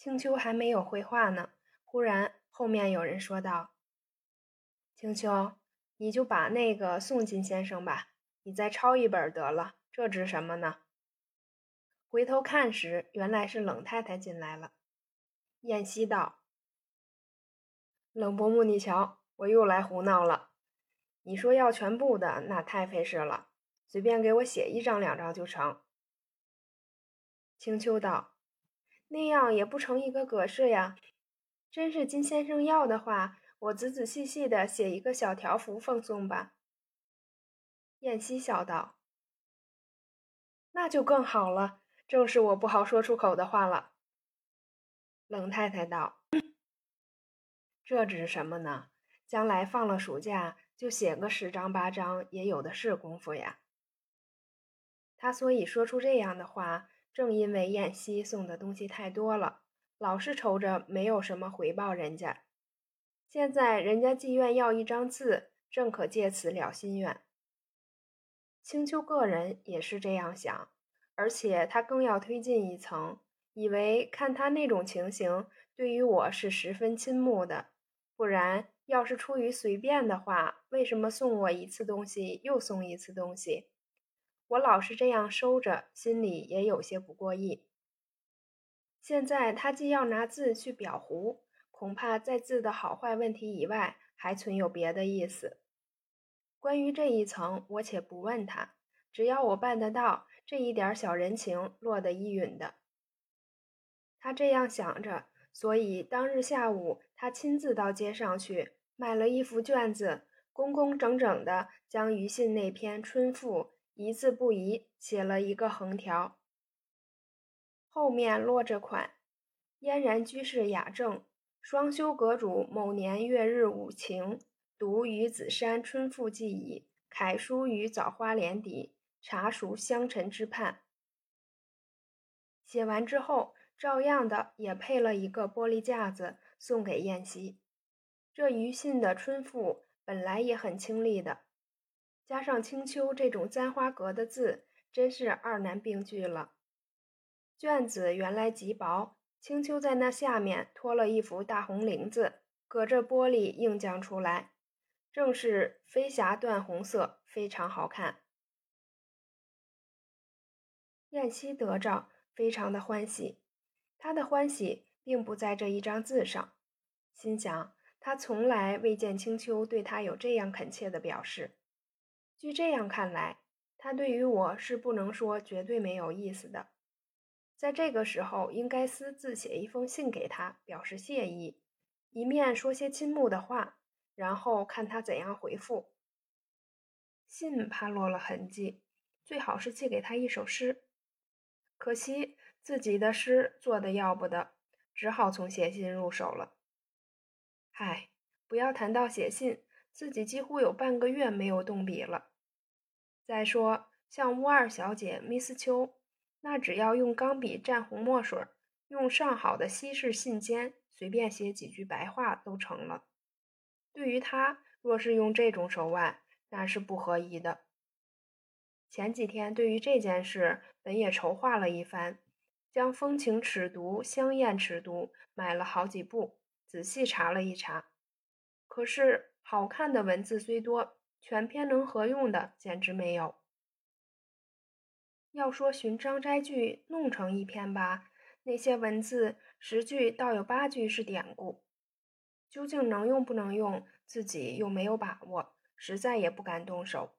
青秋还没有回话呢，忽然后面有人说道：“青秋，你就把那个送金先生吧，你再抄一本得了，这值什么呢？”回头看时，原来是冷太太进来了。燕西道：“冷伯母，你瞧，我又来胡闹了。你说要全部的，那太费事了，随便给我写一张两张就成。”青秋道：“那样也不成一个格式呀。真是金先生要的话，我仔仔细细的写一个小条幅奉送吧。”燕西笑道：“那就更好了，正是我不好说出口的话了。”冷太太道：“这值什么呢？将来放了暑假，就写个十张八张，也有的是功夫呀。”他所以说出这样的话。正因为燕西送的东西太多了，老是愁着没有什么回报人家。现在人家既愿要一张字，正可借此了心愿。青丘个人也是这样想，而且他更要推进一层，以为看他那种情形，对于我是十分倾慕的。不然，要是出于随便的话，为什么送我一次东西又送一次东西？我老是这样收着，心里也有些不过意。现在他既要拿字去裱糊，恐怕在字的好坏问题以外，还存有别的意思。关于这一层，我且不问他，只要我办得到，这一点小人情落得一允的。他这样想着，所以当日下午，他亲自到街上去买了一幅卷子，工工整整的将于信那篇《春赋》。一字不移写了一个横条，后面落着款：“嫣然居士雅正，双修阁主某年月日五晴，读于子山春赋记矣。楷书于枣花帘底，茶熟香尘之畔。”写完之后，照样的也配了一个玻璃架子送给燕西。这余信的春赋本来也很清丽的。加上青丘这种簪花格的字，真是二难并具了。卷子原来极薄，青丘在那下面托了一幅大红绫子，隔着玻璃映将出来，正是飞霞缎红色，非常好看。燕西得着，非常的欢喜。他的欢喜并不在这一张字上，心想他从来未见青丘对他有这样恳切的表示。据这样看来，他对于我是不能说绝对没有意思的。在这个时候，应该私自写一封信给他，表示谢意，一面说些倾慕的话，然后看他怎样回复。信怕落了痕迹，最好是寄给他一首诗。可惜自己的诗做的要不得，只好从写信入手了。唉，不要谈到写信，自己几乎有半个月没有动笔了。再说，像乌二小姐、Miss 秋，那只要用钢笔蘸红墨水，用上好的西式信笺，随便写几句白话都成了。对于他，若是用这种手腕，那是不合宜的。前几天对于这件事，本也筹划了一番，将《风情尺牍》《香艳尺牍》买了好几部，仔细查了一查。可是好看的文字虽多。全篇能合用的简直没有。要说寻章摘句弄成一篇吧，那些文字十句倒有八句是典故，究竟能用不能用，自己又没有把握，实在也不敢动手。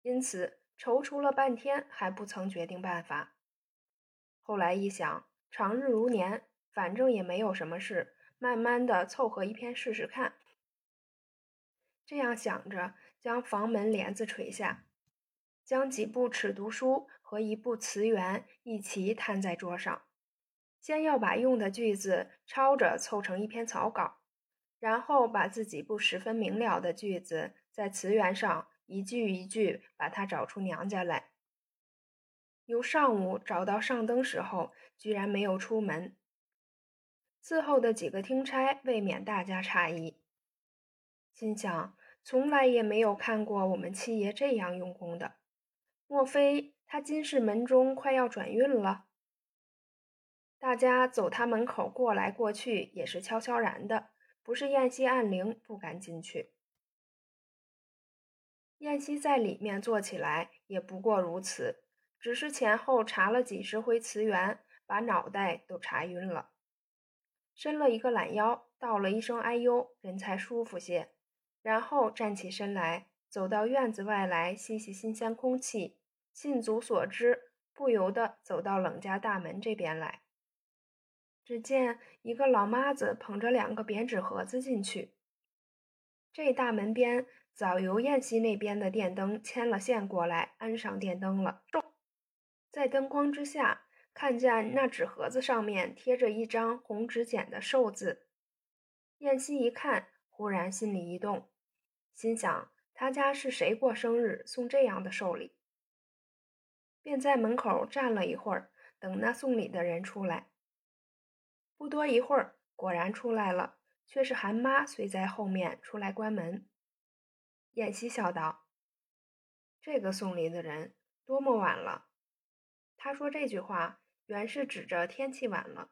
因此踌躇了半天，还不曾决定办法。后来一想，长日如年，反正也没有什么事，慢慢的凑合一篇试试看。这样想着，将房门帘子垂下，将几部尺牍书和一部词源一齐摊在桌上。先要把用的句子抄着凑成一篇草稿，然后把自己不十分明了的句子在词源上一句一句把它找出娘家来。由上午找到上灯时候，居然没有出门。伺候的几个听差未免大加诧异。心想，从来也没有看过我们七爷这样用功的，莫非他今世门中快要转运了？大家走他门口过来过去也是悄悄然的，不是燕西按铃不敢进去。燕西在里面坐起来也不过如此，只是前后查了几十回词源，把脑袋都查晕了。伸了一个懒腰，道了一声“哎呦”，人才舒服些。然后站起身来，走到院子外来吸吸新鲜空气，信足所知，不由得走到冷家大门这边来。只见一个老妈子捧着两个扁纸盒子进去。这大门边。早由燕西那边的电灯牵了线过来，安上电灯了。在灯光之下，看见那纸盒子上面贴着一张红纸剪的寿字。燕西一看，忽然心里一动，心想他家是谁过生日送这样的寿礼，便在门口站了一会儿，等那送礼的人出来。不多一会儿，果然出来了，却是韩妈随在后面出来关门。燕西笑道：“这个送礼的人多么晚了？”他说这句话原是指着天气晚了，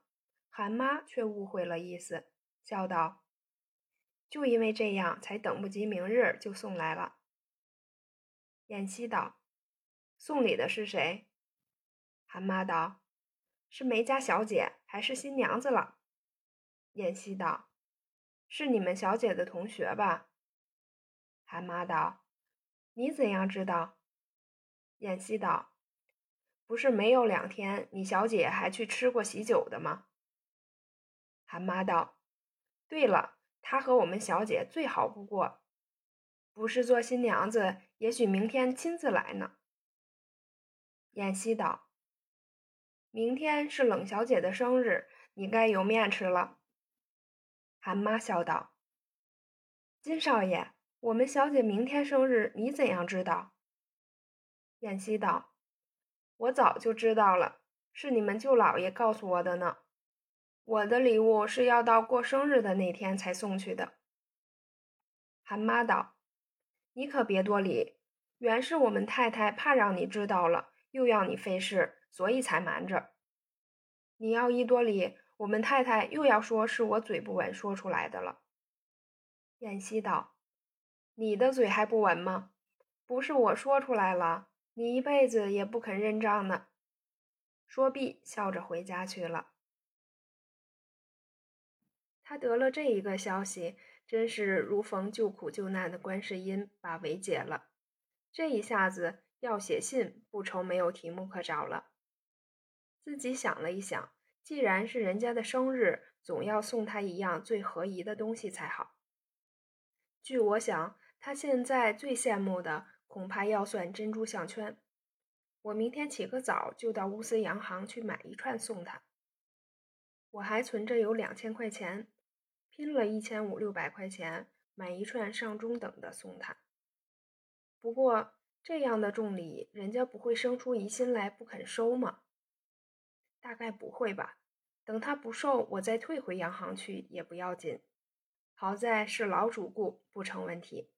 韩妈却误会了意思，笑道：“就因为这样，才等不及明日就送来了。”燕西道：“送礼的是谁？”韩妈道：“是梅家小姐，还是新娘子了？”燕西道：“是你们小姐的同学吧？”韩妈道：“你怎样知道？”燕西道：“不是没有两天，你小姐还去吃过喜酒的吗？”韩妈道：“对了，她和我们小姐最好不过，不是做新娘子，也许明天亲自来呢。”燕西道：“明天是冷小姐的生日，你该有面吃了。”韩妈笑道：“金少爷。”我们小姐明天生日，你怎样知道？燕西道：“我早就知道了，是你们舅老爷告诉我的呢。我的礼物是要到过生日的那天才送去的。”韩妈道：“你可别多礼，原是我们太太怕让你知道了，又要你费事，所以才瞒着。你要一多礼，我们太太又要说是我嘴不稳说出来的了。”燕西道。你的嘴还不稳吗？不是我说出来了，你一辈子也不肯认账呢。说毕，笑着回家去了。他得了这一个消息，真是如逢救苦救难的观世音，把围解了。这一下子要写信，不愁没有题目可找了。自己想了一想，既然是人家的生日，总要送他一样最合宜的东西才好。据我想。他现在最羡慕的恐怕要算珍珠项圈。我明天起个早就到乌斯洋行去买一串送他。我还存着有两千块钱，拼了一千五六百块钱买一串上中等的送他。不过这样的重礼，人家不会生出疑心来不肯收吗？大概不会吧。等他不收，我再退回洋行去也不要紧。好在是老主顾，不成问题。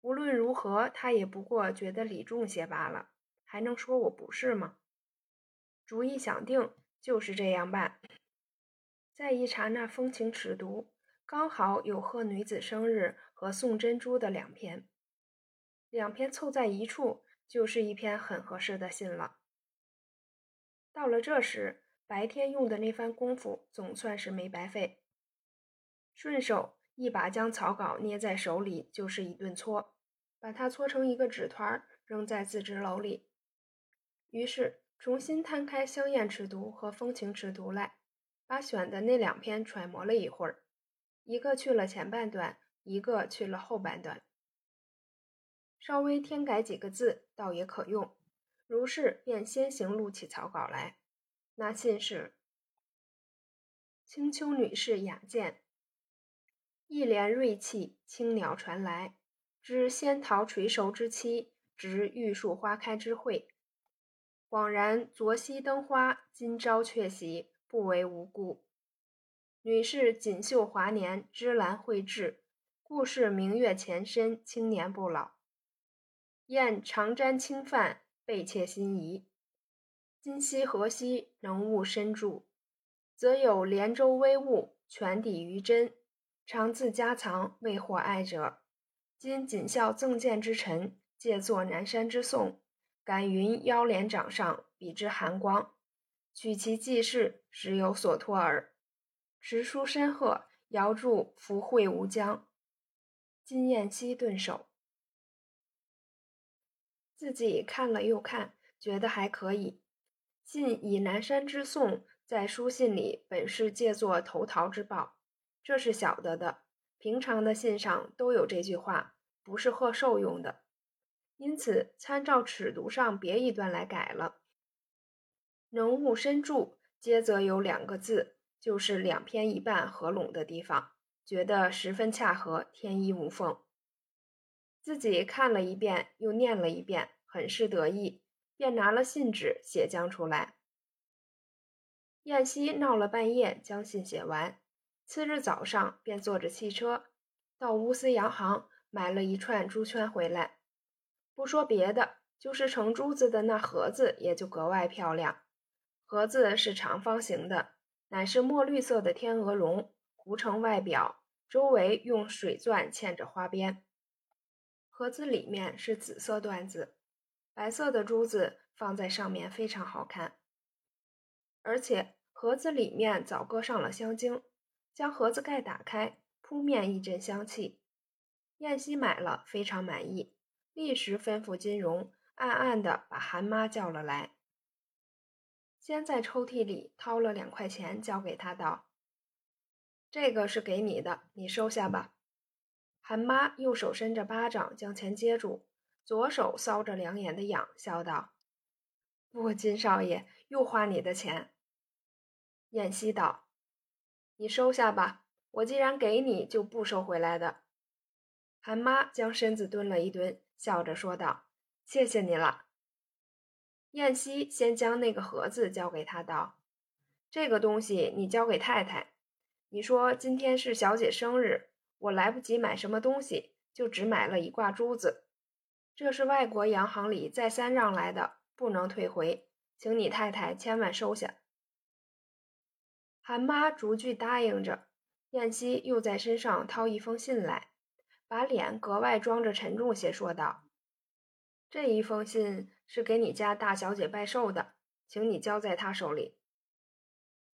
无论如何，他也不过觉得礼重些罢了，还能说我不是吗？主意想定，就是这样办。再一查那风情尺牍，刚好有贺女子生日和送珍珠的两篇，两篇凑在一处，就是一篇很合适的信了。到了这时，白天用的那番功夫总算是没白费，顺手。一把将草稿捏在手里，就是一顿搓，把它搓成一个纸团，扔在自纸篓里。于是重新摊开《香艳尺牍》和《风情尺牍》来，把选的那两篇揣摩了一会儿，一个去了前半段，一个去了后半段，稍微添改几个字，倒也可用。如是便先行录起草稿来。那信是：青丘女士雅见。一帘瑞气，青鸟传来。知仙桃垂熟之期，值玉树花开之会。恍然昨夕灯花，今朝却喜，不为无故。女士锦绣华年，芝兰蕙质，故是明月前身，青年不老。燕长瞻轻泛，倍切心仪。今夕何夕能悟深著，则有连州微物，全抵于真。常自家藏，未获爱者。今谨效赠见之臣，借作南山之颂，感云腰帘掌上，比之寒光。取其记事，实有所托耳。持书深贺，遥祝福慧无疆。金燕西顿首。自己看了又看，觉得还可以。信以南山之颂，在书信里本是借作投桃之报，这是晓得的。平常的信上都有这句话，不是贺寿用的，因此参照尺牍上别一段来改了。能悟深注，接则有两个字，就是两篇一半合拢的地方，觉得十分恰合，天衣无缝。自己看了一遍，又念了一遍，很是得意，便拿了信纸写将出来。燕西闹了半夜，将信写完，次日早上便坐着汽车到乌斯洋行买了一串珠圈回来。不说别的，就是盛珠子的那盒子也就格外漂亮。盒子是长方形的，乃是墨绿色的天鹅绒糊成外表，周围用水钻嵌着花边。盒子里面是紫色缎子，白色的珠子放在上面非常好看。而且盒子里面早搁上了香精，将盒子盖打开，扑面一阵香气。燕西买了，非常满意，立时吩咐金荣暗暗地把韩妈叫了来。先在抽屉里掏了两块钱，交给他道：“这个是给你的，你收下吧。”韩妈右手伸着巴掌将钱接住，左手搔着两眼的痒，笑道：“不，金少爷又花你的钱。”燕西道：“你收下吧，我既然给你，就不收回来的。”韩妈将身子蹲了一蹲，笑着说道：“谢谢你了。”燕西先将那个盒子交给他，道：“这个东西你交给太太。你说今天是小姐生日，我来不及买什么东西，就只买了一挂珠子。这是外国洋行里再三让来的，不能退回，请你太太千万收下。”韩妈逐句答应着。燕西又在身上掏一封信来，把脸格外装着沉重些，说道：“这一封信。”是给你家大小姐拜寿的，请你交在她手里。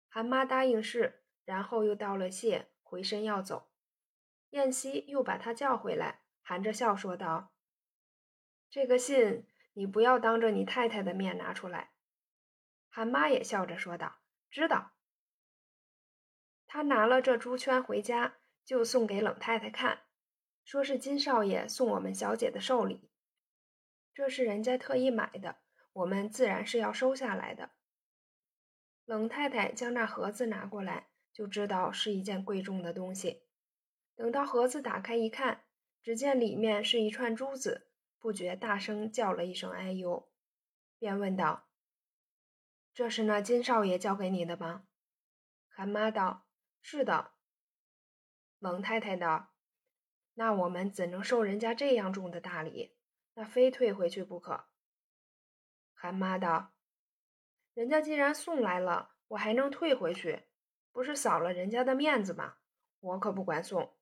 韩妈答应是，然后又道了谢，回身要走。燕西又把她叫回来，含着笑说道：“这个信你不要当着你太太的面拿出来。”韩妈也笑着说道：“知道。”他拿了这珠圈回家，就送给冷太太看，说是金少爷送我们小姐的寿礼。这是人家特意买的，我们自然是要收下来的。冷太太将那盒子拿过来，就知道是一件贵重的东西。等到盒子打开一看，只见里面是一串珠子，不觉大声叫了一声“哎呦”，便问道：“这是那金少爷交给你的吗？”韩妈道：“是的。”冷太太道：“那我们怎能受人家这样重的大礼？”那非退回去不可。韩妈道：“人家既然送来了，我还能退回去？不是扫了人家的面子吗？我可不管送。”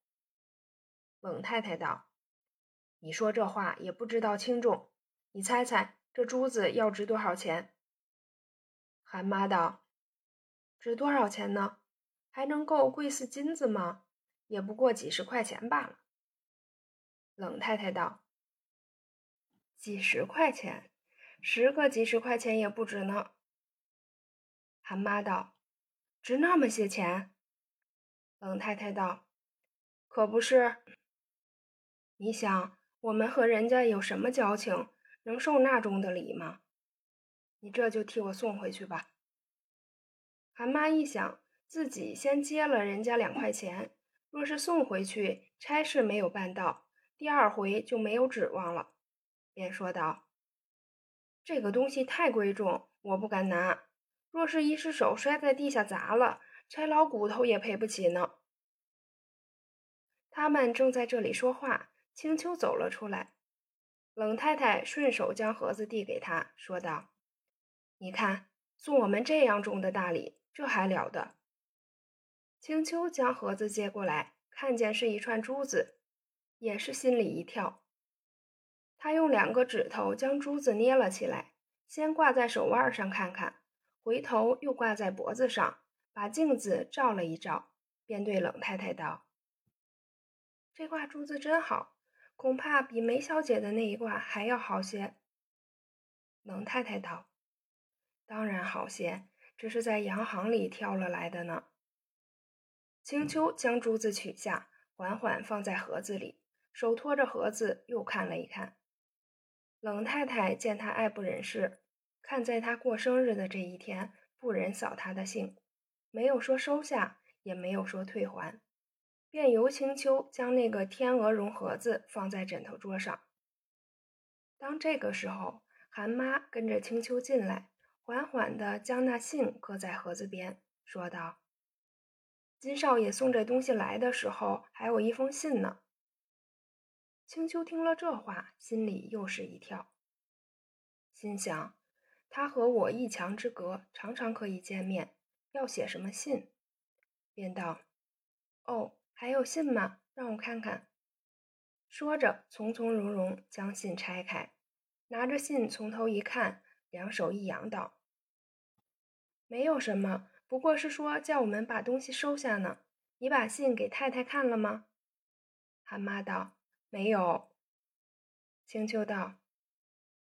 冷太太道：“你说这话也不知道轻重。你猜猜这珠子要值多少钱？”韩妈道：“值多少钱呢？还能够贵似金子吗？也不过几十块钱罢了。”冷太太道。几十块钱，十个几十块钱也不值呢。韩妈道：“值那么些钱？”冷太太道：“可不是。你想，我们和人家有什么交情，能受那种的礼吗？你这就替我送回去吧。”韩妈一想，自己先接了人家两块钱，若是送回去，差事没有办到，第二回就没有指望了。便说道：“这个东西太贵重，我不敢拿。若是一失手摔在地下砸了，拆老骨头也赔不起呢。”他们正在这里说话，青秋走了出来。冷太太顺手将盒子递给他，说道：“你看，送我们这样重的大礼，这还了得？青丘将盒子接过来，看见是一串珠子，也是心里一跳。他用两个指头将珠子捏了起来，先挂在手腕上看看，回头又挂在脖子上，把镜子照了一照，便对冷太太道：“这挂珠子真好，恐怕比梅小姐的那一挂还要好些。”冷太太道：“当然好些，这是在洋行里挑了来的呢。”青丘将珠子取下，缓缓放在盒子里，手托着盒子又看了一看。冷太太见他爱不忍释，看在他过生日的这一天，不忍扫他的兴，没有说收下，也没有说退还，便由青丘将那个天鹅绒盒子放在枕头桌上。当这个时候，韩妈跟着青丘进来，缓缓地将那信搁在盒子边，说道。金少爷送这东西来的时候，还有一封信呢。青丘听了这话，心里又是一跳，心想：他和我一墙之隔，常常可以见面，要写什么信？便道：“哦，还有信吗？让我看看。”说着，从从容容将信拆开，拿着信从头一看，两手一扬，道：“没有什么。”不过是说叫我们把东西收下呢。你把信给太太看了吗？韩妈道：“没有。”青丘道：“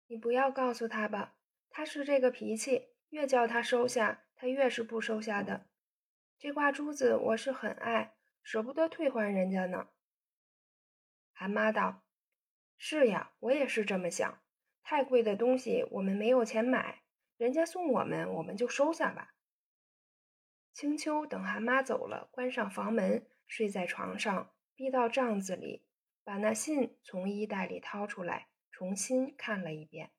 你不要告诉他吧，他是这个脾气，越叫他收下，他越是不收下的。这挂珠子我是很爱，舍不得退还人家呢。”韩妈道：“是呀，我也是这么想。太贵的东西我们没有钱买，人家送我们，我们就收下吧。”青丘等韩妈走了，关上房门，睡在床上，逼到帐子里，把那信从衣袋里掏出来，重新看了一遍。